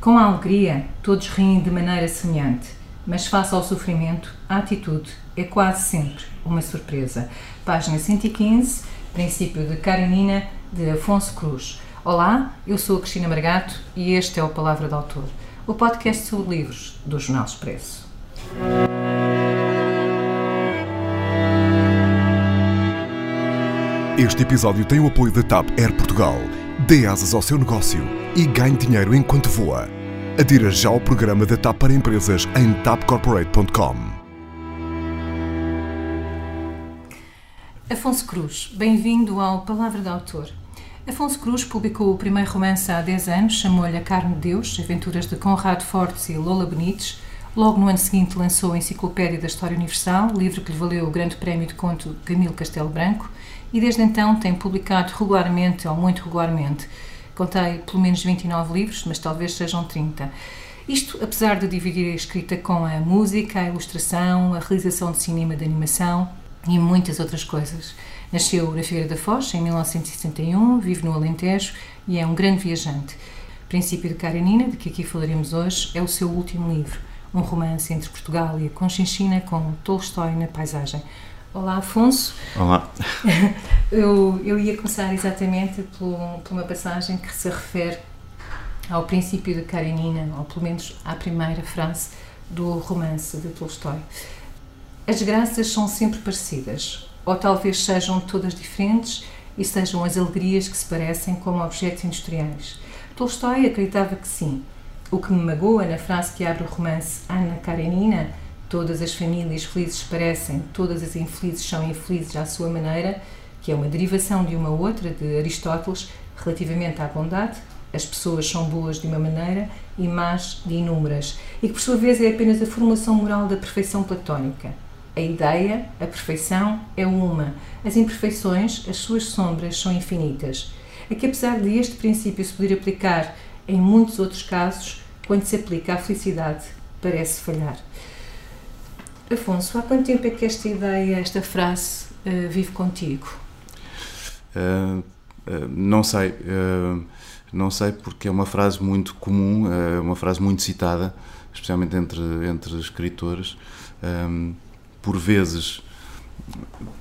Com a alegria, todos riem de maneira semelhante, mas face ao sofrimento, a atitude é quase sempre uma surpresa. Página 115, princípio de Karenina, de Afonso Cruz. Olá, eu sou a Cristina Margato e este é o Palavra do Autor, o podcast sobre livros do Jornal Expresso. Este episódio tem o apoio da TAP Air Portugal. Dê asas ao seu negócio e ganhe dinheiro enquanto voa. Adira já ao programa da TAP para empresas em tapcorporate.com. Afonso Cruz, bem-vindo ao Palavra do Autor. Afonso Cruz publicou o primeiro romance há 10 anos, chamou-lhe A Carne de Deus, aventuras de Conrado Fortes e Lola Benites. Logo no ano seguinte lançou a Enciclopédia da História Universal, livro que lhe valeu o Grande Prémio de Conto Camilo Castelo Branco, e desde então tem publicado regularmente, ou muito regularmente, contei pelo menos 29 livros, mas talvez sejam 30. Isto apesar de dividir a escrita com a música, a ilustração, a realização de cinema de animação e muitas outras coisas. Nasceu na Figueira da Foz em 1961, vive no Alentejo e é um grande viajante. Princípio de Karenina, de que aqui falaremos hoje, é o seu último livro, um romance entre Portugal e a Conchinchina com Tolstói na paisagem. Olá, Afonso. Olá. Eu, eu ia começar exatamente por, por uma passagem que se refere ao princípio de Karenina, ou pelo menos à primeira frase do romance de Tolstói. As graças são sempre parecidas, ou talvez sejam todas diferentes e sejam as alegrias que se parecem como objetos industriais. Tolstói acreditava que sim. O que me magoa na frase que abre o romance Ana Karenina Todas as famílias felizes parecem, todas as infelizes são infelizes à sua maneira, que é uma derivação de uma outra de Aristóteles relativamente à bondade. As pessoas são boas de uma maneira e más de inúmeras, e que por sua vez é apenas a formulação moral da perfeição platónica. A ideia, a perfeição, é uma. As imperfeições, as suas sombras, são infinitas. É que apesar de este princípio se poder aplicar em muitos outros casos, quando se aplica à felicidade, parece falhar. Afonso, há quanto tempo é que esta ideia, esta frase, uh, vive contigo? Uh, não sei. não sei porque é uma frase muito comum, é uma frase muito citada, especialmente entre, entre escritores. Por vezes,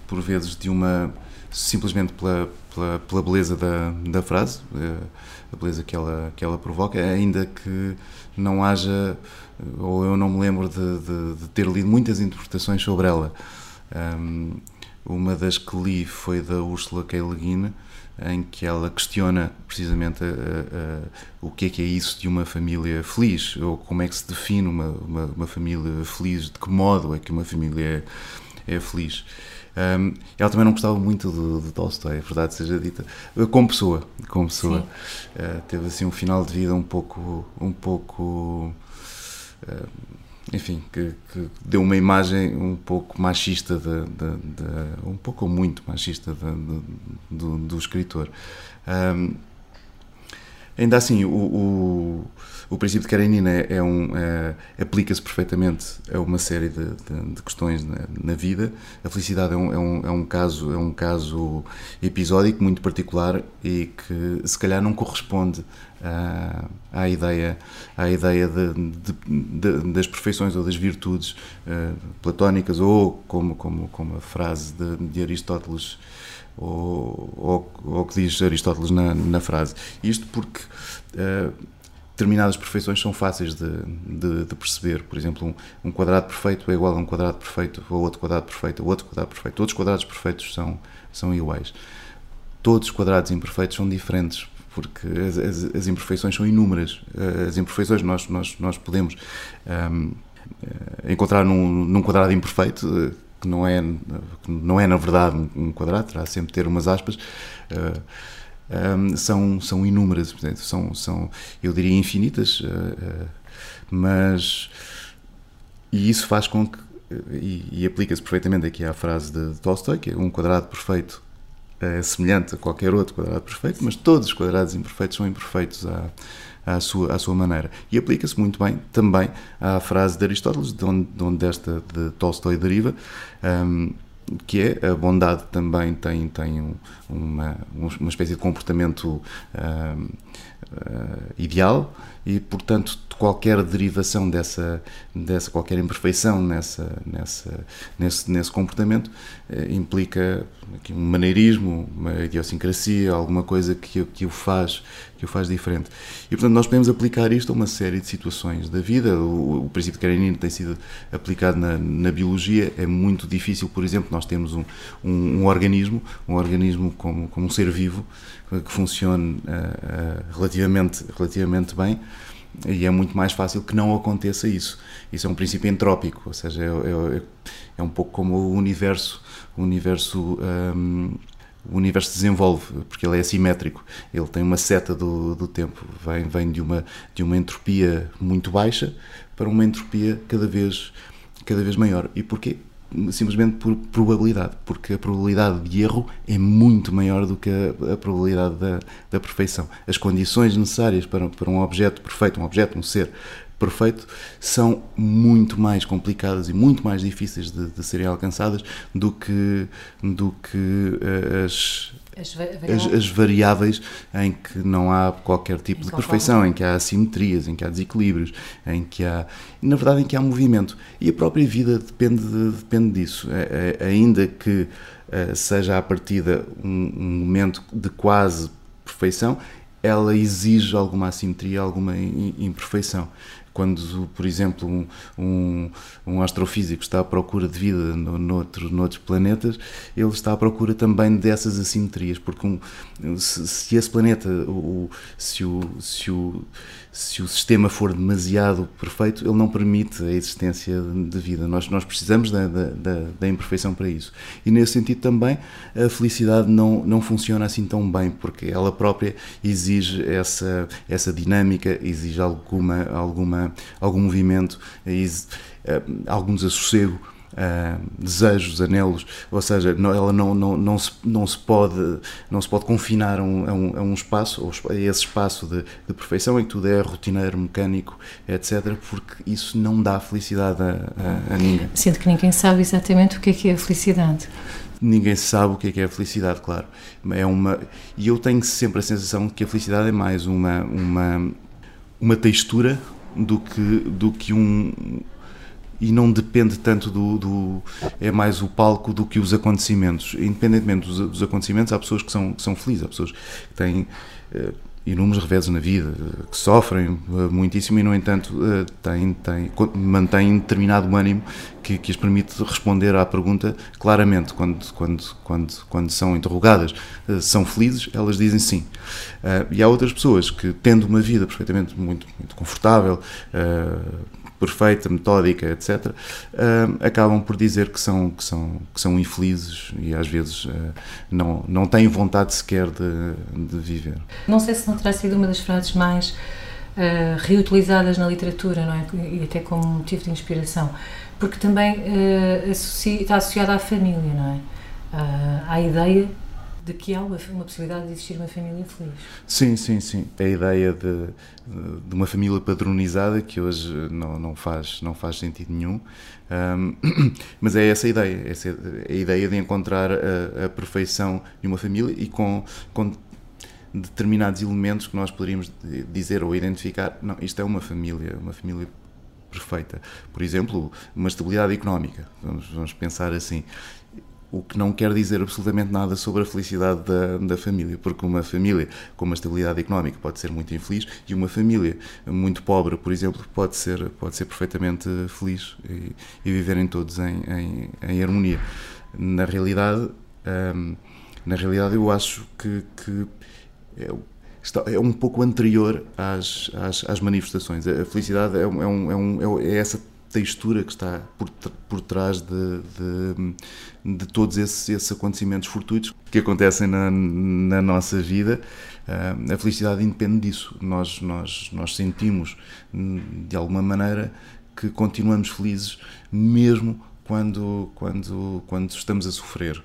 por vezes de uma simplesmente pela, pela, pela beleza da, da frase, a beleza que ela, que ela provoca, ainda que não haja ou eu não me lembro de, de, de ter lido muitas interpretações sobre ela. Um, uma das que li foi da Ursula K. Le Guin, em que ela questiona precisamente a, a, a, o que é que é isso de uma família feliz, ou como é que se define uma, uma, uma família feliz, de que modo é que uma família é, é feliz. Um, ela também não gostava muito de, de Tolstói, a verdade seja dita, como pessoa, como pessoa. Uh, teve assim um final de vida um pouco, um pouco eh, enfim, que, que, deu uma imagem um pouco machista, de, de, de um pouco ou muito machista do, do, escritor. Um, ainda assim, o, o, o, princípio de Karenina é, é um, é, aplica-se perfeitamente a uma série de, de questões na, na, vida. A felicidade é um, é, um, é um, caso, é um caso episódico muito particular e que se calhar não corresponde à, à ideia, à ideia de, de, de, das perfeições ou das virtudes uh, platónicas, ou como, como, como a frase de, Aristóteles, ou, ou, ou que diz Aristóteles na, na frase. Isto porque. Uh, determinadas perfeições são fáceis de, de, de perceber. Por exemplo, um, um, quadrado perfeito é igual a um quadrado perfeito, ou outro quadrado perfeito, ou outro quadrado perfeito. Todos os quadrados perfeitos são, são iguais. Todos os quadrados imperfeitos são diferentes porque as, as, as, imperfeições são inúmeras. As imperfeições nós, nós, nós podemos um, eh, encontrar num, num, quadrado imperfeito, eh, que não é, que não é na verdade um quadrado, terá sempre ter umas aspas. Uh, um, são, são inúmeras, portanto, são, são, eu diria, infinitas, uh, uh, mas. E isso faz com que. E, e aplica-se perfeitamente aqui à frase de, de Tolstói, que é um quadrado perfeito é semelhante a qualquer outro quadrado perfeito, mas todos os quadrados imperfeitos são imperfeitos à, à, sua, à sua maneira. E aplica-se muito bem também à frase de Aristóteles, de onde, de onde esta de Tolstói deriva, um, que é a bondade também tem, tem um, uma, uma espécie de comportamento uh, uh, ideal e, portanto, qualquer derivação dessa, dessa qualquer imperfeição nessa, nessa, nesse, nesse comportamento uh, implica aqui, um maneirismo, uma idiosincrasia, alguma coisa que, que, o faz, que o faz diferente. E, portanto, nós podemos aplicar isto a uma série de situações da vida. O, o princípio de Karenine tem sido aplicado na, na, biologia. É muito difícil, por exemplo, nós temos um, um, um organismo, um organismo como, como um ser vivo, que funcione uh, relativamente, relativamente bem e é muito mais fácil que não aconteça isso. Isso é um princípio entrópico, ou seja, é, é, é um pouco como o universo, o universo, um, o universo desenvolve, porque ele é assimétrico. Ele tem uma seta do, do tempo, vem, vem de, uma, de uma entropia muito baixa para uma entropia cada vez, cada vez maior. E porquê? Simplesmente por probabilidade, porque a probabilidade de erro é muito maior do que a, a probabilidade da, da, perfeição. As condições necessárias para, para um objeto perfeito, um objeto, um ser perfeito, são muito mais complicadas e muito mais difíceis de, de serem alcançadas do que, do que uh, as, as, variáveis. As, as, variáveis em que não há qualquer tipo de perfeição, em que há assimetrias, em que há desequilíbrios, em que há, na verdade, em que há movimento. E a própria vida depende, depende disso. É, é, ainda que uh, seja à partida um, um momento de quase perfeição, ela exige alguma assimetria, alguma imperfeição quando, por exemplo, um, um, um astrofísico está à procura de vida no, noutro, noutros planetas, ele está à procura também dessas assimetrias, porque um, se, se, esse planeta, o, se, o, se, o, se o sistema for demasiado perfeito, ele não permite a existência de vida. Nós, nós precisamos da, da, da imperfeição para isso. E nesse sentido também, a felicidade não, não funciona assim tão bem, porque ela própria exige essa, essa dinâmica, exige alguma, alguma, algum movimento, exige, uh, algum desassossego uh, desejos, anelos, ou seja, não, ela não, não, não, se, não, se pode, não se pode confinar a um, a um, a um espaço, a esse espaço de, de, perfeição em que tudo é rotineiro, mecânico, etc., porque isso não dá felicidade a, a, ninguém. Sendo que ninguém sabe exatamente o que é que é a felicidade ninguém sabe o que é que é a felicidade, claro. É uma e eu tenho sempre a sensação de que a felicidade é mais uma uma uma textura do que do que um e não depende tanto do, do, é mais o palco do que os acontecimentos. Independentemente dos, dos acontecimentos há pessoas que são que são felizes há pessoas que têm uh, inúmeros reveses na vida que sofrem uh, muitíssimo e no entanto uh, têm, têm mantêm determinado ânimo que, que as permite responder à pergunta claramente. Quando quando quando quando são interrogadas são felizes elas dizem sim. E há outras pessoas que tendo uma vida perfeitamente muito muito confortável perfeita, metódica, etc., uh, acabam por dizer que são, que, são, que são infelizes e às vezes uh, não, não têm vontade sequer de, de viver. Não sei se não terá sido uma das frases mais uh, reutilizadas na literatura, não é? E até como motivo de inspiração, porque também associa, está associada à família, não é? à ideia de que há uma, uma, possibilidade de existir uma família feliz. Sim, sim, sim. A ideia de, de uma família padronizada que hoje não, não, faz, não faz sentido nenhum, um, mas é essa a ideia, essa é a ideia de encontrar a, a perfeição de uma família e com, com determinados elementos que nós poderíamos dizer ou identificar, não, isto é uma família, uma família perfeita. Por exemplo, uma estabilidade económica, vamos, vamos pensar assim o que não quer dizer absolutamente nada sobre a felicidade da, da família, porque uma família com uma estabilidade económica pode ser muito infeliz e uma família muito pobre, por exemplo, pode ser, pode ser perfeitamente feliz e, e viverem todos em, em, em, harmonia. Na realidade, hum, na realidade eu acho que, que é, é um pouco anterior às, às, às manifestações. A felicidade é, um, é, um, é, é essa textura que está por, por trás de, de, de todos esses, esses, acontecimentos fortuitos que acontecem na, na nossa vida. Uh, a felicidade independe disso. Nós, nós, nós sentimos, de alguma maneira, que continuamos felizes mesmo quando, quando, quando estamos a sofrer.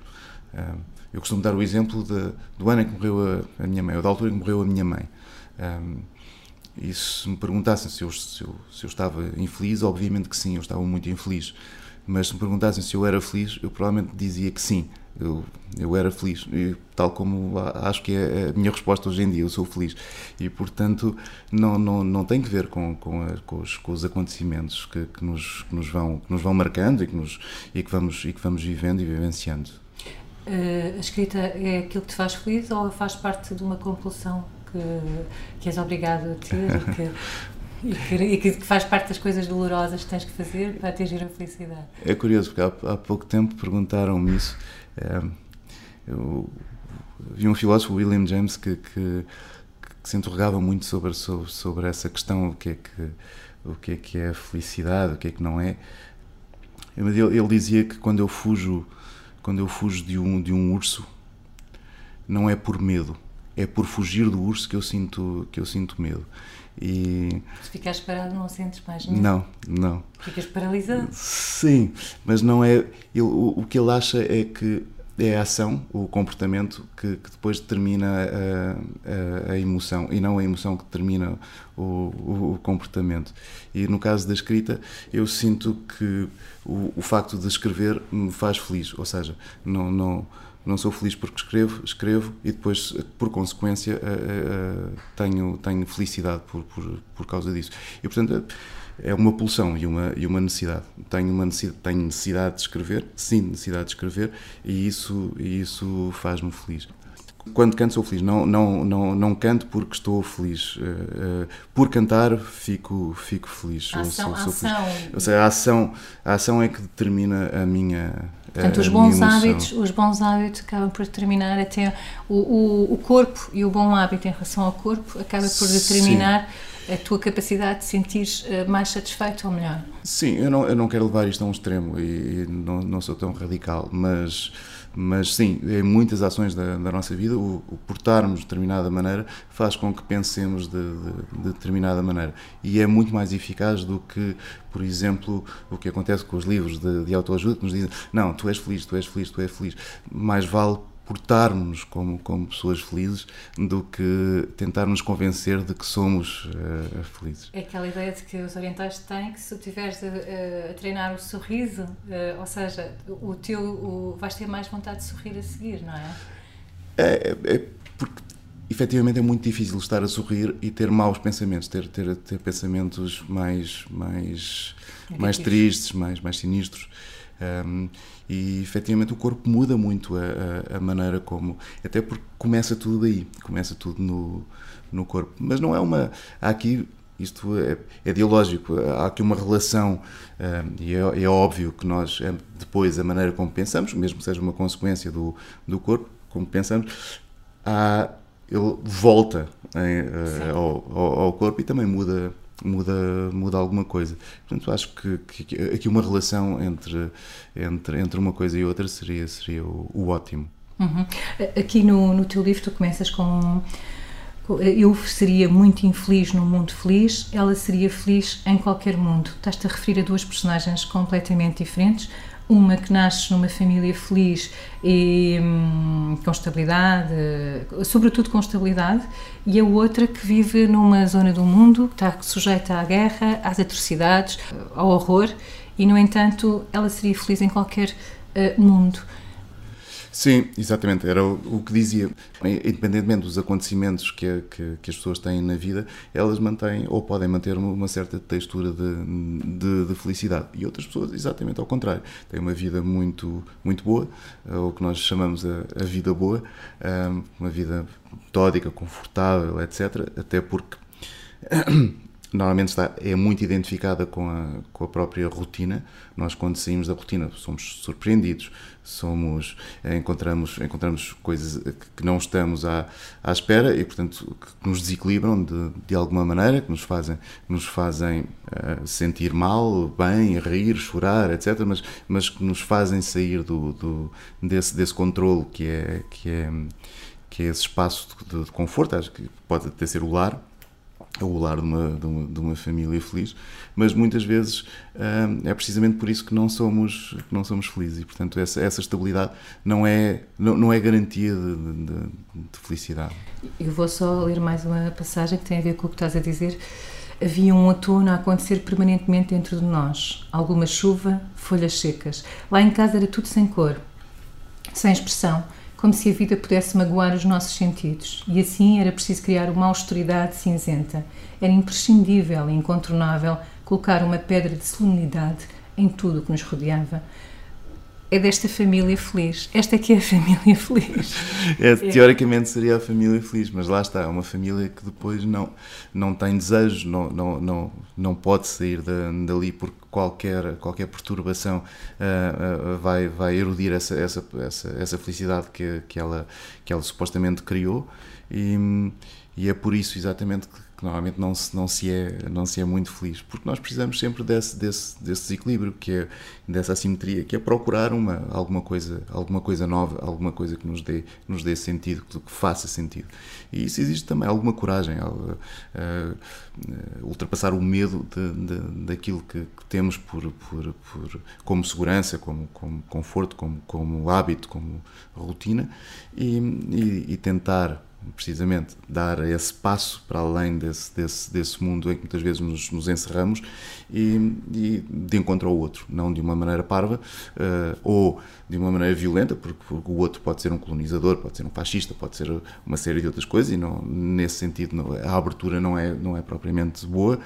Uh, eu costumo dar o exemplo de, do ano em que morreu a, a minha mãe, ou da altura em que morreu a minha mãe. Ah, e se me perguntassem se eu, se eu, se eu estava infeliz, obviamente que sim, eu estava muito infeliz. Mas se me perguntassem se eu era feliz, eu provavelmente dizia que sim. Eu, eu era feliz, e, tal como acho que é a minha resposta hoje em dia, eu sou feliz. E, portanto, não, não, não tem que ver com, com, a, com, os, com os, acontecimentos que, que, nos, que, nos vão, que nos vão marcando e que, nos, e, que vamos, e que vamos vivendo e vivenciando. Uh, a escrita é aquilo que te faz feliz ou faz parte de uma compulsão que, que és obrigado a ter e que, e que, faz parte das coisas dolorosas que tens que fazer para atingir a felicidade? É curioso, porque há, há pouco tempo perguntaram-me isso. É, eu vi um filósofo, William James, que, que, que, se interrogava muito sobre, sobre, sobre essa questão: o que, é que, o que é que é felicidade, o que é que não é. Ele, ele dizia que quando eu fujo quando eu fujo de um, de um urso, não é por medo, é por fugir do urso que eu sinto, que eu sinto medo. E... Se ficares parado, não sentes mais medo? Não, não. Ficas paralisado? Sim, mas não é. Ele, o, o que ele acha é que é a ação, o comportamento que, que depois determina a, a, a, emoção e não a emoção que determina o, o, o, comportamento. E no caso da escrita, eu sinto que o, o facto de escrever me faz feliz, ou seja, não, não, não sou feliz porque escrevo, escrevo e depois, por consequência, tenho, tenho felicidade por, por, por causa disso. E portanto é uma pulsão e uma, e uma necessidade. Tenho, uma necessidade, tenho necessidade de escrever, sim, necessidade de escrever, e isso, e isso faz-me feliz. Quando canto sou feliz, não, não, não, não canto porque estou feliz. Por cantar fico, fico feliz. A ação, sou, sou ação. Feliz. Ou seja, a ação, a ação é que determina a minha. Portanto, os bons hábitos, os bons hábitos acabam por determinar até o, o, o corpo e o bom hábito em relação ao corpo acaba por determinar Sim a tua capacidade de sentir eh, mais satisfeito ou melhor? Sim, eu não, eu não quero levar isto a um extremo e, não, não sou tão radical, mas, mas sim, em muitas ações da, da nossa vida, o, o, portarmos de determinada maneira faz com que pensemos de, de, de, determinada maneira. E é muito mais eficaz do que, por exemplo, o que acontece com os livros de, de autoajuda que nos dizem: não, tu és feliz, tu és feliz, tu és feliz. Mais vale portarmos como, como pessoas felizes do que tentar-nos convencer de que somos uh, felizes. É aquela ideia de que os orientais têm que se estiveres a, a, treinar o sorriso, uh, ou seja, o teu, o, vais ter mais vontade de sorrir a seguir, não é? É, é, é porque efetivamente é muito difícil estar a sorrir e ter maus pensamentos, ter, ter, ter pensamentos mais, mais, mais tristes, mais, mais sinistros. Um, e efetivamente o corpo muda muito a, a, a, maneira como. Até porque começa tudo aí, começa tudo no, no corpo. Mas não é uma. Há aqui. Isto é, é ideológico, há aqui uma relação, um, e é, é, óbvio que nós, é, depois, a maneira como pensamos, mesmo que seja uma consequência do, do corpo, como pensamos, há, ele volta em, ao, ao, ao corpo e também muda muda, muda alguma coisa. Portanto, acho que, que, aqui uma relação entre, entre, entre uma coisa e outra seria, seria o, o ótimo. Uhum. Aqui no, no teu livro tu começas com eu seria muito infeliz num mundo feliz, ela seria feliz em qualquer mundo. Estás-te a referir a duas personagens completamente diferentes, uma que nasce numa família feliz e hum, com estabilidade, sobretudo com estabilidade, e a outra que vive numa zona do mundo que está sujeita à guerra, às atrocidades, ao horror, e no entanto ela seria feliz em qualquer uh, mundo. Sim, exatamente, era o, o, que dizia. Independentemente dos acontecimentos que, que, que, as pessoas têm na vida, elas mantêm ou podem manter uma, certa textura de, de, de, felicidade. E outras pessoas, exatamente ao contrário, têm uma vida muito, muito boa, eh, o que nós chamamos a, a vida boa, eh, uma vida metódica, confortável, etc. Até porque normalmente está, é muito identificada com a, com a própria rotina. Nós, quando saímos da rotina, somos surpreendidos, somos, eh, encontramos, encontramos coisas que não estamos à, à espera e, portanto, que nos desequilibram de, de alguma maneira, que nos fazem, nos fazem uh, sentir mal, bem, rir, chorar, etc., mas, mas que nos fazem sair do, do, desse, desse controle que é, que é, que é esse espaço de, de conforto, acho que pode até ser o lar o lar de uma, de uma, de uma, família feliz, mas muitas vezes hum, é precisamente por isso que não somos, que não somos felizes e, portanto, essa, essa estabilidade não é, não, não é garantia de, de, de, felicidade. Eu vou só ler mais uma passagem que tem a ver com o que estás a dizer. Havia um outono a acontecer permanentemente dentro de nós. Alguma chuva, folhas secas. Lá em casa era tudo sem cor, sem expressão, como se a vida pudesse magoar os nossos sentidos. E assim era preciso criar uma austeridade cinzenta. Era imprescindível e incontornável colocar uma pedra de solenidade em tudo o que nos rodeava é desta família feliz. Esta é que é a família feliz. É, teoricamente seria a família feliz, mas lá está, é uma família que depois não, não tem desejos, não, não, não, não pode sair da, dali porque qualquer, qualquer perturbação uh, uh, vai, vai erudir essa, essa, essa, essa felicidade que, que, ela, que ela supostamente criou. E, e é por isso exatamente que que normalmente não se, não se, é, não se é muito feliz, porque nós precisamos sempre desse, desse, desse desequilíbrio, que é, dessa assimetria, que é procurar uma, alguma, coisa, alguma coisa nova, alguma coisa que nos dê, nos dê sentido, que, faça sentido. E isso existe também, alguma coragem, uh, uh, ultrapassar o medo de, de, daquilo que, que, temos por, por, por, como segurança, como, como conforto, como, como hábito, como rotina, e, e, e tentar precisamente dar esse passo para além desse, desse, desse mundo em que muitas vezes nos, nos encerramos e, e, de encontro ao outro, não de uma maneira parva uh, ou de uma maneira violenta, porque, porque, o outro pode ser um colonizador, pode ser um fascista, pode ser uma série de outras coisas e não, nesse sentido não, a abertura não é, não é propriamente boa,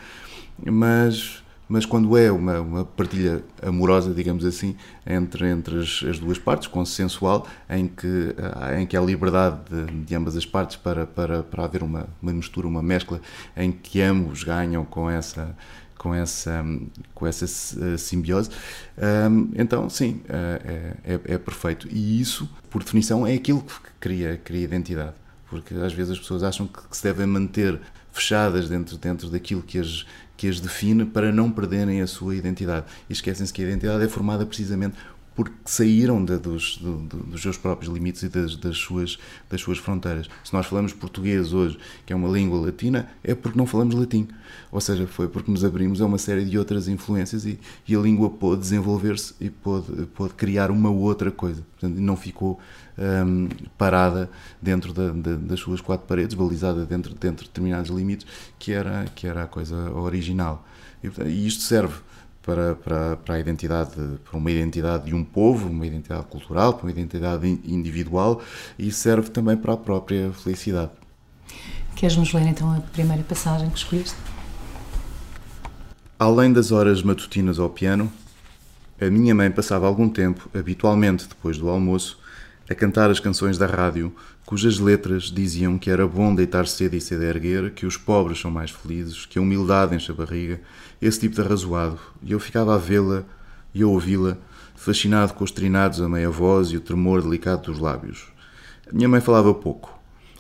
mas mas quando é uma, uma partilha amorosa, digamos assim, entre, entre as, as, duas partes, consensual, em que, em que há liberdade de, de ambas as partes para, para, para haver uma, uma mistura, uma mescla, em que ambos ganham com essa, com essa, com essa eh, simbiose, então sim, eh, é, é, é, perfeito. E isso, por definição, é aquilo que cria, cria identidade. Porque às vezes as pessoas acham que se devem manter fechadas dentro, dentro daquilo que as, que as define para não perderem a sua identidade. E esquecem-se que a identidade é formada precisamente porque saíram de, dos, dos seus próprios limites e das, das, suas, das suas fronteiras. Se nós falamos português hoje, que é uma língua latina, é porque não falamos latim. Ou seja, foi porque nos abrimos a uma série de outras influências e, e a língua pôde desenvolver-se e pôde, pôde criar uma outra coisa. Portanto, não ficou um, parada dentro da, da, das suas quatro paredes, balizada dentro, dentro de determinados limites, que era, que era a coisa original. E, e isto serve para, para, para a identidade, para uma identidade de um povo, uma identidade cultural, para uma identidade individual e serve também para a própria felicidade. Queres-nos ler então a primeira passagem que escolheste? Além das horas matutinas ao piano, a minha mãe passava algum tempo, habitualmente depois do almoço, a cantar as canções da rádio, cujas letras diziam que era bom deitar cedo e cedo erguer, que os pobres são mais felizes, que a humildade enche a barriga esse tipo de arrazoado, e eu ficava a vê-la e a ouvi-la, fascinado com os trinados a meia voz e o tremor delicado dos lábios. Minha mãe falava pouco,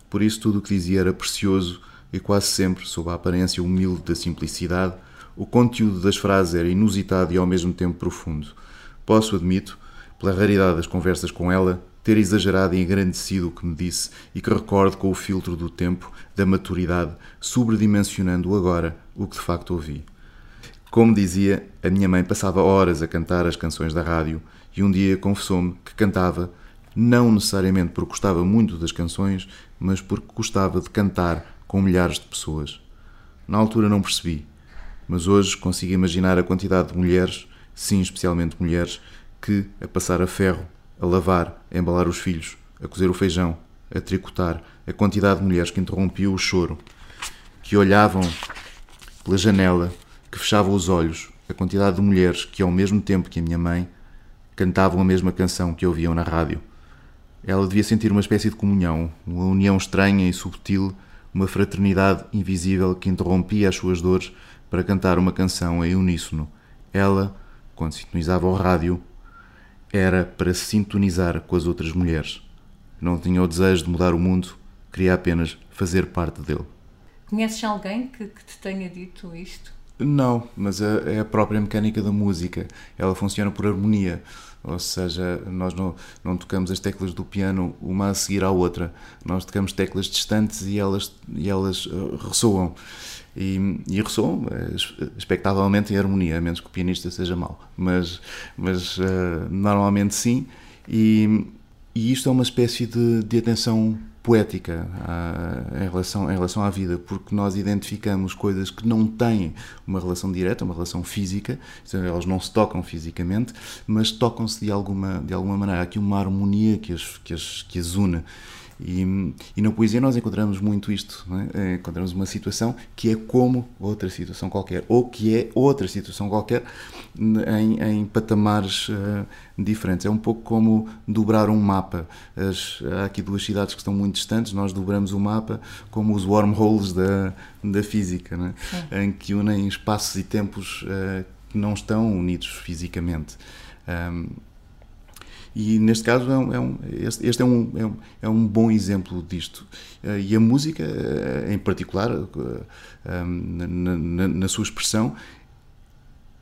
por isso tudo o que dizia era precioso e quase sempre, sob a aparência humilde da simplicidade, o conteúdo das frases era inusitado e ao mesmo tempo profundo. Posso, admito, pela raridade das conversas com ela, ter exagerado e engrandecido o que me disse e que recordo com o filtro do tempo, da maturidade, sobredimensionando agora o que de facto ouvi. Como dizia, a minha mãe passava horas a cantar as canções da rádio e um dia confessou-me que cantava não necessariamente porque gostava muito das canções, mas porque gostava de cantar com milhares de pessoas. Na altura não percebi, mas hoje consigo imaginar a quantidade de mulheres, sim, especialmente mulheres, que, a passar a ferro, a lavar, a embalar os filhos, a cozer o feijão, a tricotar, a quantidade de mulheres que interrompiam o choro, que olhavam pela janela que fechava os olhos a quantidade de mulheres que, ao mesmo tempo que a minha mãe, cantavam a mesma canção que ouviam na rádio. Ela devia sentir uma espécie de comunhão, uma união estranha e subtil, uma fraternidade invisível que interrompia as suas dores para cantar uma canção em uníssono. Ela, quando sintonizava o rádio, era para se sintonizar com as outras mulheres. Não tinha o desejo de mudar o mundo, queria apenas fazer parte dele. Conheces alguém que, que te tenha dito isto? Não, mas é, é a própria mecânica da música. Ela funciona por harmonia. Ou seja, nós não, não tocamos as teclas do piano uma a seguir à outra. Nós tocamos teclas distantes e elas, e elas uh, ressoam. E, e ressoam, uh, expectavelmente, em harmonia, a menos que o pianista seja mau. Mas, mas uh, normalmente sim. E, e isto é uma espécie de, de atenção poética uh, em, relação, em relação à vida, porque nós identificamos coisas que não têm uma relação direta, uma relação física, elas não se tocam fisicamente, mas tocam-se de alguma, de alguma maneira. Há aqui uma harmonia que as, que as, que as une. E, e, na poesia nós encontramos muito isto, é? encontramos uma situação que é como outra situação qualquer, ou que é outra situação qualquer em, em patamares uh, diferentes. É um pouco como dobrar um mapa. As, há aqui duas cidades que estão muito distantes, nós dobramos o mapa como os wormholes da, da física, é? em que unem espaços e tempos uh, que não estão unidos fisicamente. Um, e neste caso, é um, é um, este é um, é, um, é um bom exemplo disto. Eh, e a música, eh, em particular, eh, na, na, na sua expressão,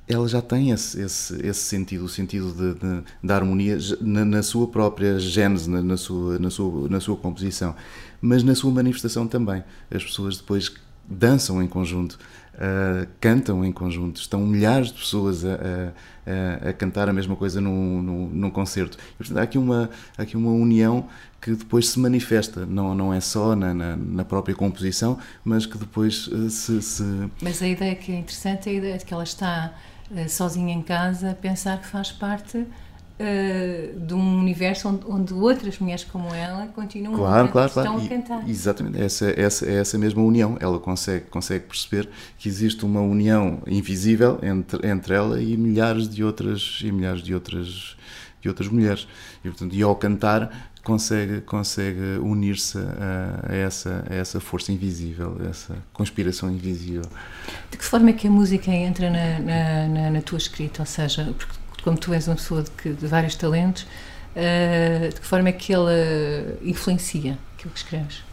ela já tem esse, esse, esse sentido, o sentido de, de, da harmonia na, na, sua própria gênese, na, na, sua, na, sua, na sua composição, mas na sua manifestação também. As pessoas depois dançam em conjunto, uh, cantam em conjunto, estão milhares de pessoas a, a, a cantar a mesma coisa num, num, num concerto. E, portanto, há aqui, uma, há aqui uma união que depois se manifesta, não, não é só na, na, na própria composição, mas que depois uh, se, se, Mas a ideia que é interessante é a ideia de que ela está uh, sozinha em casa pensar que faz parte uh, de um universo onde, onde, outras mulheres como ela continuam claro, a, claro, estão claro. a cantar. E, exatamente, essa, essa, é essa mesma união. Ela consegue, consegue perceber que existe uma união invisível entre, entre ela e milhares de outras e milhares de outras de outras mulheres. E, portanto, e ao cantar consegue, consegue unir-se a, a, essa, a essa força invisível, a essa conspiração invisível. De que forma é que a música entra na, na, na, na tua escrita? Ou seja, porque como tu és uma pessoa de, que, de vários talentos, uh, de que forma é que ela influencia aquilo que escreves?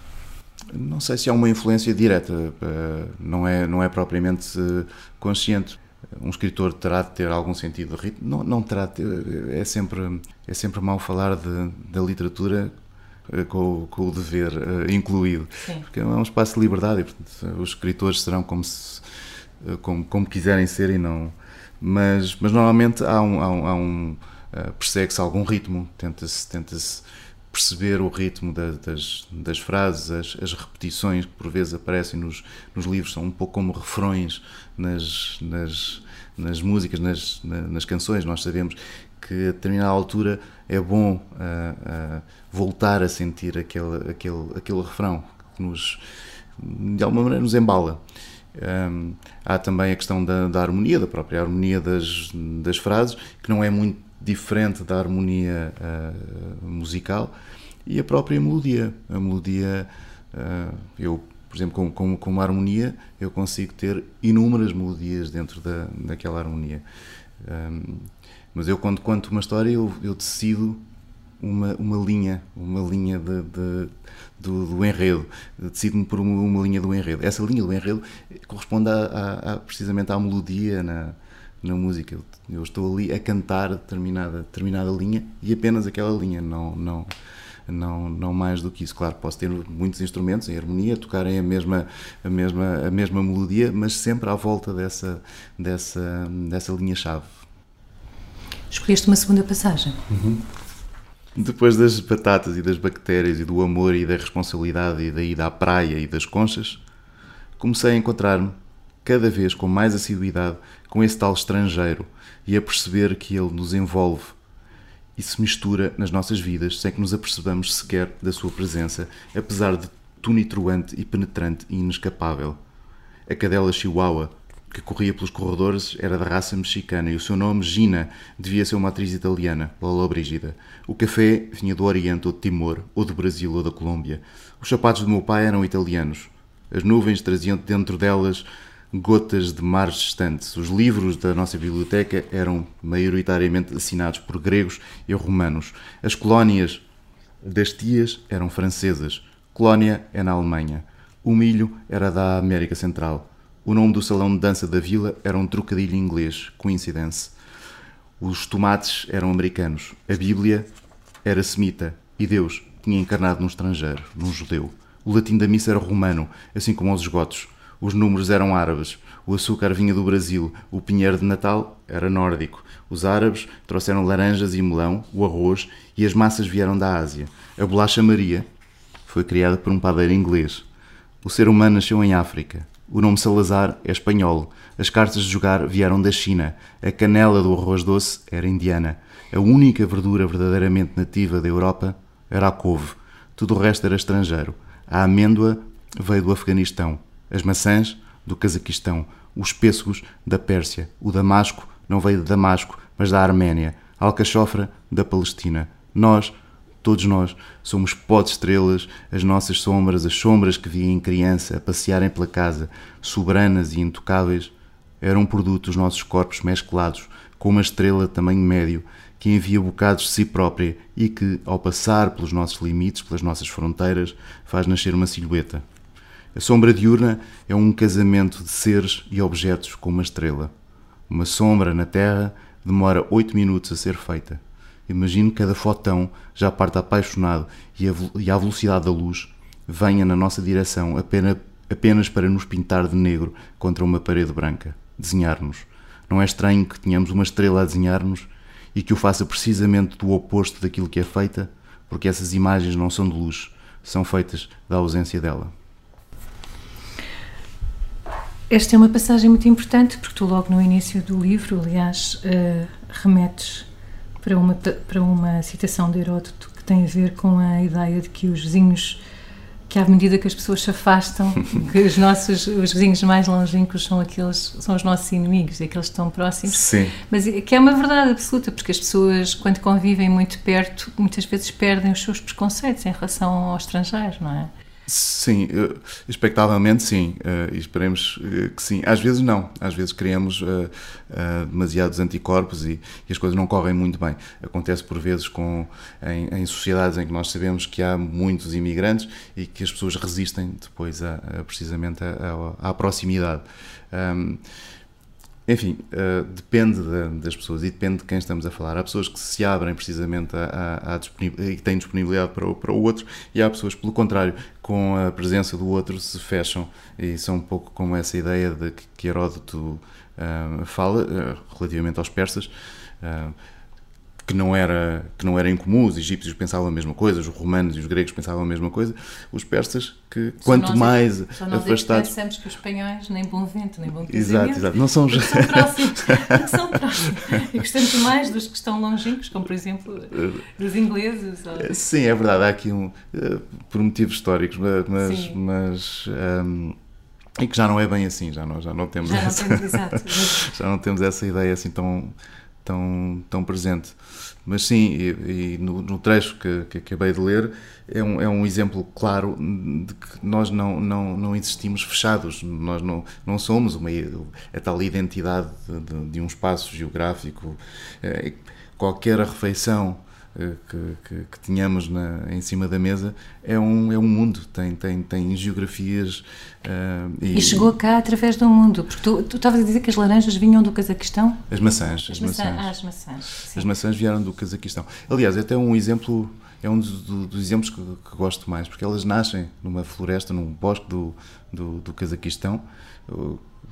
Não sei se há uma influência direta, uh, não é, não é propriamente consciente. Um escritor terá de ter algum sentido de ritmo, não, não terá de ter, é sempre, é sempre mal falar de, da literatura com, com, o dever uh, incluído, Sim. porque é um espaço de liberdade e portanto, os escritores serão como, se, como, como quiserem ser e não, mas, mas normalmente há um, há um, há um uh, persegue-se algum ritmo, tenta-se tenta perceber o ritmo da, das, das frases, as, as, repetições que por vezes aparecem nos, nos livros são um pouco como refrões nas, nas, nas músicas, nas, nas canções. Nós sabemos que a determinada altura é bom uh, uh, voltar a sentir aquele, aquele, aquele refrão que nos, de alguma maneira nos embala. Um, há também a questão da, da, harmonia, da própria harmonia das, das frases, que não é muito diferente da harmonia uh, musical, e a própria melodia. A melodia, uh, eu, por exemplo, com, com, com, uma harmonia, eu consigo ter inúmeras melodias dentro da, daquela harmonia. Um, mas eu, quando conto uma história, eu, eu decido uma, uma linha, uma linha de, de do, do, enredo, decido-me por uma, uma, linha do enredo. Essa linha do enredo corresponde a, a, a, precisamente à melodia na, na música. Eu, estou ali a cantar determinada, determinada linha e apenas aquela linha, não, não, não, não mais do que isso. Claro, posso ter muitos instrumentos em harmonia, tocarem a mesma, a mesma, a mesma melodia, mas sempre à volta dessa, dessa, dessa linha-chave. Escolheste uma segunda passagem. Uhum. Depois das batatas e das bactérias e do amor e da responsabilidade e da ida à praia e das conchas, comecei a encontrar-me, cada vez com mais assiduidade, com esse tal estrangeiro e a perceber que ele nos envolve e se mistura nas nossas vidas sem que nos apercebamos sequer da sua presença, apesar de tunitruante e penetrante e inescapável. A cadela chihuahua que corria pelos corredores era da raça mexicana e o seu nome, Gina, devia ser uma atriz italiana, Lola Brígida. O café vinha do Oriente ou de Timor, ou do Brasil ou da Colômbia. Os sapatos do meu pai eram italianos. As nuvens traziam dentro delas gotas de mares distantes. Os livros da nossa biblioteca eram maioritariamente assinados por gregos e romanos. As colónias das tias eram francesas. Colónia é na Alemanha. O milho era da América Central. O nome do salão de dança da vila era um trocadilho inglês, coincidence. Os tomates eram americanos, a Bíblia era semita e Deus tinha encarnado num estrangeiro, num judeu. O latim da missa era romano, assim como os esgotos. Os números eram árabes, o açúcar vinha do Brasil, o pinheiro de Natal era nórdico. Os árabes trouxeram laranjas e melão, o arroz e as massas vieram da Ásia. A bolacha Maria foi criada por um padeiro inglês. O ser humano nasceu em África. O nome Salazar é espanhol. As cartas de jogar vieram da China. A canela do arroz doce era indiana. A única verdura verdadeiramente nativa da Europa era a couve. Tudo o resto era estrangeiro. A amêndoa veio do Afeganistão. As maçãs, do Cazaquistão. Os pêssegos, da Pérsia. O damasco não veio de Damasco, mas da Arménia. A alcachofra, da Palestina. Nós, Todos nós somos pó de estrelas, as nossas sombras, as sombras que vi em criança a passearem pela casa, soberanas e intocáveis, eram produto dos nossos corpos mesclados com uma estrela de tamanho médio que envia bocados de si própria e que, ao passar pelos nossos limites, pelas nossas fronteiras, faz nascer uma silhueta. A sombra diurna é um casamento de seres e objetos com uma estrela. Uma sombra na Terra demora oito minutos a ser feita. Imagino que cada fotão já parte apaixonado e, a, e à velocidade da luz venha na nossa direção apenas, apenas para nos pintar de negro contra uma parede branca, desenhar-nos. Não é estranho que tenhamos uma estrela a desenhar-nos e que o faça precisamente do oposto daquilo que é feita, porque essas imagens não são de luz, são feitas da ausência dela. Esta é uma passagem muito importante porque tu logo no início do livro, aliás, uh, remetes para uma, para uma citação de Heródoto que tem a ver com a ideia de que os vizinhos, que à medida que as pessoas se afastam, que os nossos os vizinhos mais longínquos são aqueles são os nossos inimigos, aqueles que estão próximos. Sim. Mas é, que é uma verdade absoluta, porque as pessoas, quando convivem muito perto, muitas vezes perdem os seus preconceitos em relação ao estrangeiro, não é? Sim, expectavelmente sim, uh, esperemos uh, que sim. Às vezes não, às vezes criamos uh, demasiados anticorpos e, e, as coisas não correm muito bem. Acontece por vezes com, em, em, sociedades em que nós sabemos que há muitos imigrantes e que as pessoas resistem depois a, a precisamente à proximidade. Um, enfim, uh, depende das pessoas e depende de quem estamos a falar. Há pessoas que se abrem precisamente a, e que têm disponibilidade para o, para o outro, e há pessoas, pelo contrário, com a presença do outro, se fecham e são um pouco como essa ideia de que, que Heródoto uh, fala uh, relativamente aos persas que não era que não era incomum, os egípcios pensavam a mesma coisa, os romanos e os gregos pensavam a mesma coisa, os persas que só quanto mais é, só nós afastados é pensamos que os espanhóis nem bom vento nem bom exato, exato, não são são próximos, são próximos e gostamos mais dos que estão longínquos, como por exemplo dos ingleses. Ou... Sim, é verdade, há aqui um eh, por motivos históricos, mas Sim. mas um, e que já não é bem assim, já não, já não temos já essa, não temos, já não temos essa ideia assim tão tão, tão presente. Mas sim, e, e no, no, trecho que, que, acabei de ler, é um, é um exemplo claro de que nós não, não, não existimos fechados, nós não, não somos uma, a tal identidade de, de, um espaço geográfico. É, qualquer refeição que, que, que tínhamos na, em cima da mesa é um, é um mundo, tem, tem, tem geografias. Uh, e, e, chegou cá através do mundo, porque tu, tu estavas a dizer que as laranjas vinham do Cazaquistão? As maçãs. As, as maçãs. maçãs. Ah, as maçãs. Sim. As maçãs vieram do Cazaquistão. Aliás, é até um exemplo, é um dos, dos exemplos que, que, gosto mais, porque elas nascem numa floresta, num bosque do, do, do Cazaquistão,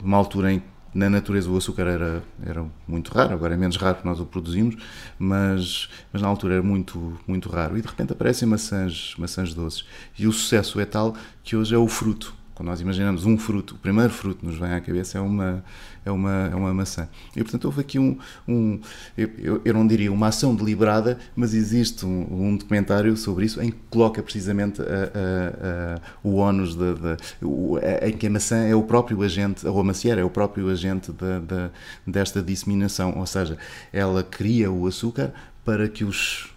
numa altura em na natureza o açúcar era, era muito raro, agora é menos raro porque nós o produzimos, mas, mas na altura era muito, muito raro. E de repente aparecem maçãs, maçãs doces. E o sucesso é tal que hoje é o fruto quando nós imaginamos um fruto, o primeiro fruto que nos vem à cabeça é uma, é uma, é uma maçã. E, portanto, houve aqui um, um eu, eu não diria uma ação deliberada, mas existe um, um documentário sobre isso em que coloca precisamente a, a, o ónus de, de, o, em que a maçã é o próprio agente, ou a macieira é o próprio agente de, de, desta disseminação, ou seja, ela cria o açúcar para que os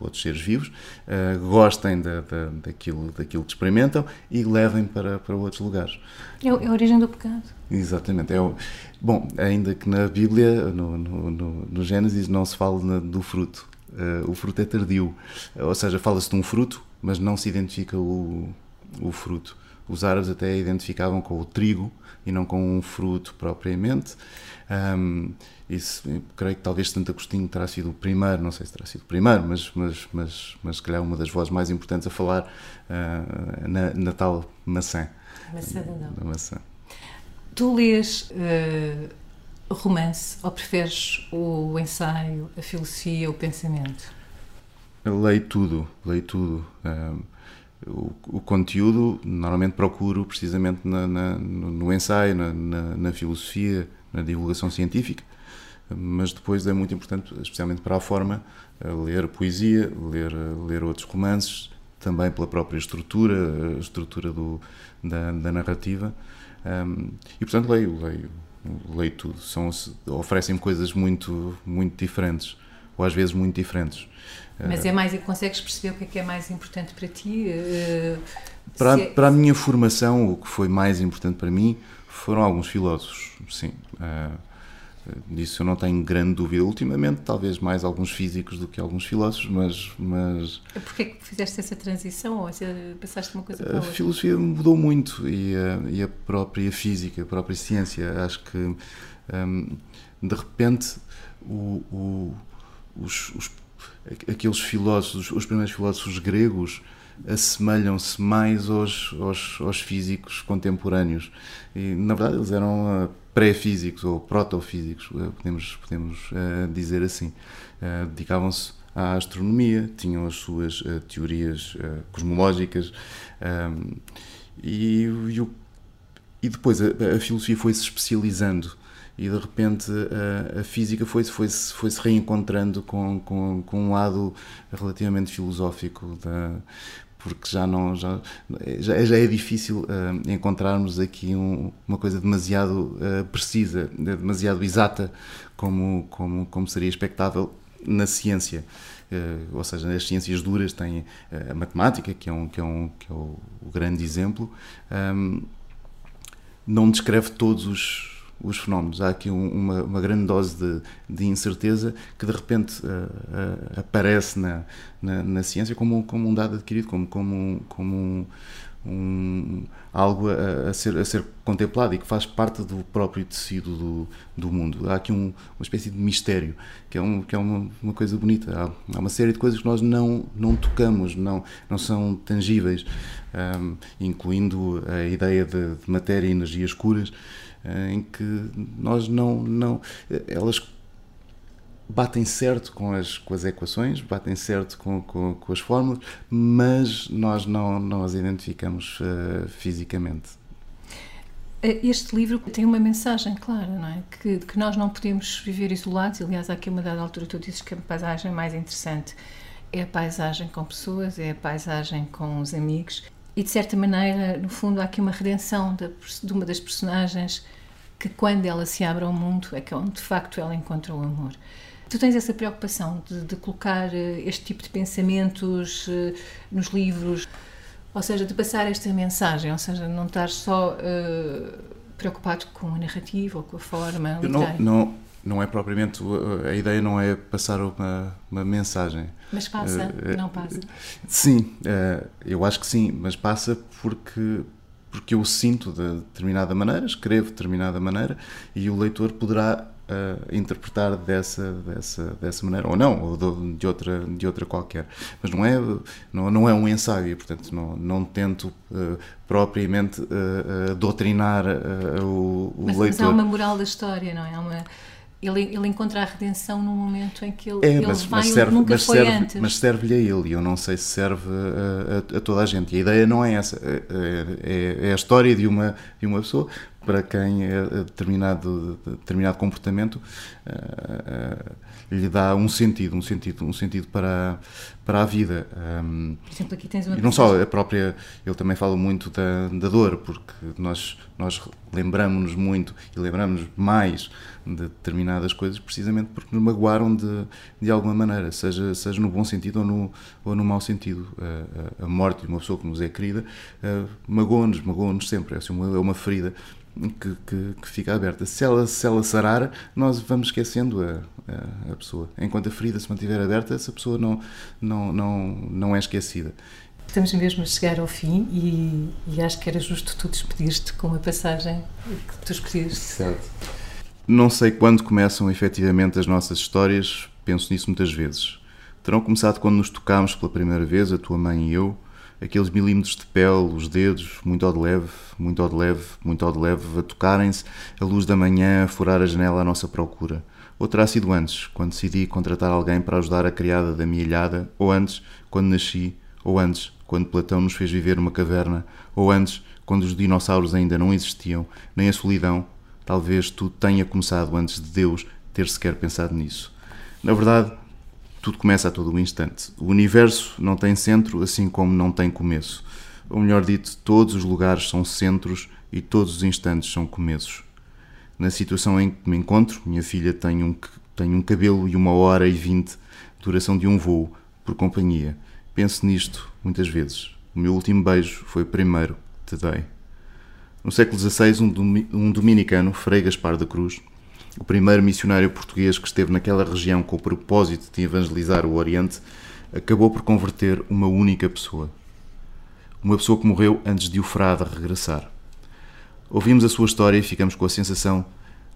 outros seres vivos, uh, gostem da, da, daquilo, daquilo que experimentam e levem para, para outros lugares. É, é a origem do pecado. Exatamente. É o, bom, ainda que na Bíblia, no, no, no, no Gênesis, não se fala na, do fruto. Uh, o fruto é tardio. Ou seja, fala-se de um fruto, mas não se identifica o, o fruto. Os árabes até identificavam com o trigo e não com um fruto propriamente. Um, isso, creio que talvez Santo Agostinho terá sido o primeiro, não sei se terá sido o primeiro, mas, mas, mas, mas se calhar uma das vozes mais importantes a falar uh, na, na, tal maçã. Maçã da maçã. Tu lês uh, romance ou preferes o ensaio, a filosofia, o pensamento? Eu leio tudo, leio tudo. Uh, o, o, conteúdo normalmente procuro precisamente na, na, no, no, ensaio, na, na, filosofia, na divulgação científica, mas depois é muito importante, especialmente para a forma, ler poesia, ler, ler outros romances, também pela própria estrutura, a estrutura do, da, da narrativa. Um, e portanto leio, leio, leio tudo. São, oferecem coisas muito, muito diferentes, ou às vezes muito diferentes. Mas é mais, consegues perceber o que é que é mais importante para ti? Para, é... para a minha formação, o que foi mais importante para mim foram alguns filósofos, sim. Uh, disso eu não tenho grande dúvida. Ultimamente, talvez mais alguns físicos do que alguns filósofos, mas. mas Porquê que fizeste essa transição ou passaste uma coisa para a outra? A filosofia mudou muito e a, e a própria física, a própria ciência. Acho que, um, de repente, o, o, os, os aqueles filósofos, os primeiros filósofos gregos, assemelham-se mais aos, aos, aos, físicos contemporâneos. E, na verdade, eles eram uh, pré-físicos ou proto-físicos, uh, podemos, podemos uh, dizer assim. Dedicavam-se à astronomia, tinham as suas teorias cosmológicas um, e, e, e, depois a, a filosofia foi-se especializando e de repente a, a física foi-se foi -se, foi -se reencontrando com, com, com um lado relativamente filosófico da, porque já não já, já, já é difícil uh, encontrarmos aqui um, uma coisa demasiado uh, precisa, demasiado exata como, como, como seria expectável na ciência. Uh, ou seja, as ciências duras têm a matemática, que é, um, que é, um, que é o, o grande exemplo, um, não descreve todos os, os fenómenos. Há aqui um, uma, uma, grande dose de, de, incerteza que de repente uh, uh, aparece na, na, na, ciência como, como um dado adquirido, como, como, como um, um, algo a, a, ser, a ser contemplado e que faz parte do próprio tecido do, do mundo. Há aqui um, uma espécie de mistério, que é, um, que é uma, uma coisa bonita. Há, há, uma série de coisas que nós não, não tocamos, não, não são tangíveis, um, incluindo a ideia de, de matéria e energias escuras. Eh, em que nós não, não elas batem certo com as, com as equações, batem certo com, com, com as fórmulas, mas nós não, não as identificamos uh, fisicamente. Eh, este livro tem uma mensagem clara, não é? Que, que nós não podemos viver isolados. Aliás, há aqui uma dada altura tu dizes que a paisagem mais interessante é a paisagem com pessoas, é a paisagem com os amigos. E de certa maneira, no fundo, há aqui uma redenção de, de uma das personagens que, quando ela se abre ao mundo, é que onde de facto ela encontra o amor. Tu tens essa preocupação de, de colocar eh, este tipo de pensamentos uh, nos livros, ou seja, de passar esta mensagem, ou seja, não estar só uh, preocupado com a narrativa ou com a forma. Não, não, não é propriamente a ideia não é passar uma, uma mensagem. Mas passa? Uh, não passa? Sim uh, eu acho que sim mas passa porque porque eu sinto de determinada maneira escrevo de determinada maneira e o leitor poderá uh, interpretar dessa dessa dessa maneira ou não ou de, de, outra de outra qualquer. Mas não é não, não é um ensaio portanto não não tento propriamente doutrinar o, o mas, leitor mas há uma moral da história não é? Há uma ele, ele encontra a redenção no momento em que ele, é, mas, ele vai mas serve, nunca mas foi serve, antes. Mas serve-lhe a ele e eu não sei se serve a, a, a, toda a gente. E a ideia não é essa. É, é, é, a história de uma, de uma pessoa para quem é determinado, determinado comportamento uh, uh, lhe dá um sentido, um sentido, um sentido para, para a vida. Um, Por exemplo, aqui tens uma e não só a própria, ele também fala muito da, da dor, porque nós, nós lembramos-nos muito e lembramos mais de determinadas coisas precisamente porque nos magoaram de, de alguma maneira, seja, seja no bom sentido ou no, ou no mau sentido. A, a, morte de uma pessoa que nos é querida uh, magoa-nos, magoa-nos sempre, é, assim uma, é uma ferida que, que, que, fica aberta. Se ela, se ela sarar, nós vamos esquecendo a, a, a, pessoa. Enquanto a ferida se mantiver aberta, essa pessoa não, não, não, não é esquecida. Estamos mesmo a chegar ao fim e, e acho que era justo tu despedir-te com uma passagem que tu escolheste. Certo. Não sei quando começam efetivamente as nossas histórias, penso nisso muitas vezes. Terão começado quando nos tocámos pela primeira vez, a tua mãe e eu, aqueles milímetros de pele, os dedos, muito ao de leve, muito ao de leve, muito ao de leve, a tocarem-se, a luz da manhã a furar a janela à nossa procura. Ou terá sido antes, quando decidi contratar alguém para ajudar a criada da minha ilhada, ou antes, quando nasci, ou antes, quando Platão nos fez viver numa caverna, ou antes, quando os dinossauros ainda não existiam, nem a solidão, talvez tudo tenha começado antes de Deus ter sequer pensado nisso. Na verdade, tudo começa a todo o instante. O universo não tem centro, assim como não tem começo. Ou melhor dito, todos os lugares são centros e todos os instantes são começos. Na situação em que me encontro, minha filha tem um, tem um cabelo e uma hora e vinte, duração de um voo, por companhia. Penso nisto muitas vezes. O meu último beijo foi o primeiro que te dei. No século XVI, um dominicano, Frei Gaspar da Cruz, o primeiro missionário português que esteve naquela região com o propósito de evangelizar o Oriente, acabou por converter uma única pessoa. Uma pessoa que morreu antes de o frade regressar. Ouvimos a sua história e ficamos com a sensação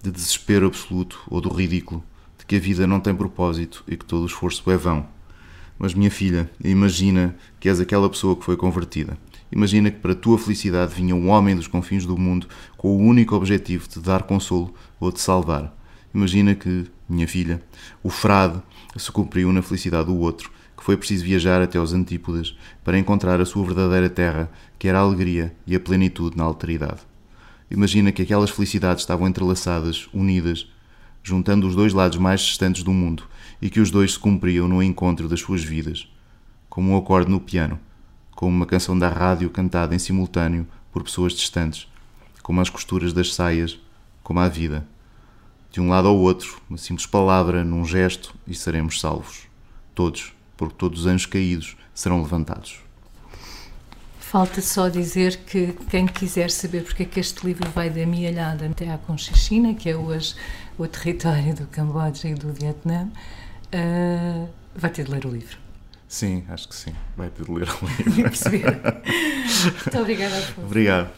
de desespero absoluto ou do ridículo, de que a vida não tem propósito e que todo o esforço é vão. Mas, minha filha, imagina que és aquela pessoa que foi convertida. Imagina que para a tua felicidade vinha um homem dos confins do mundo com o único objetivo de te dar consolo ou de salvar. Imagina que, minha filha, o frade se cumpriu na felicidade do outro, que foi preciso viajar até aos antípodas para encontrar a sua verdadeira terra, que era a alegria e a plenitude na alteridade. Imagina que aquelas felicidades estavam entrelaçadas, unidas, juntando os dois lados mais distantes do mundo e que os dois se cumpriam no encontro das suas vidas, como um acorde no piano como uma canção da rádio cantada em simultâneo por pessoas distantes, como as costuras das saias, como a vida. De um lado ao outro, uma simples palavra, num gesto, e seremos salvos. Todos, porque todos os anjos caídos serão levantados. Falta só dizer que quem quiser saber porque é que este livro vai da Mialhada até à Conchichina, que é hoje o território do Camboja e do Vietnã, uh, vai ter de ler o livro. Sim, acho que sim. Vai ter de ler o livro. Perceber. Muito obrigada. Obrigado.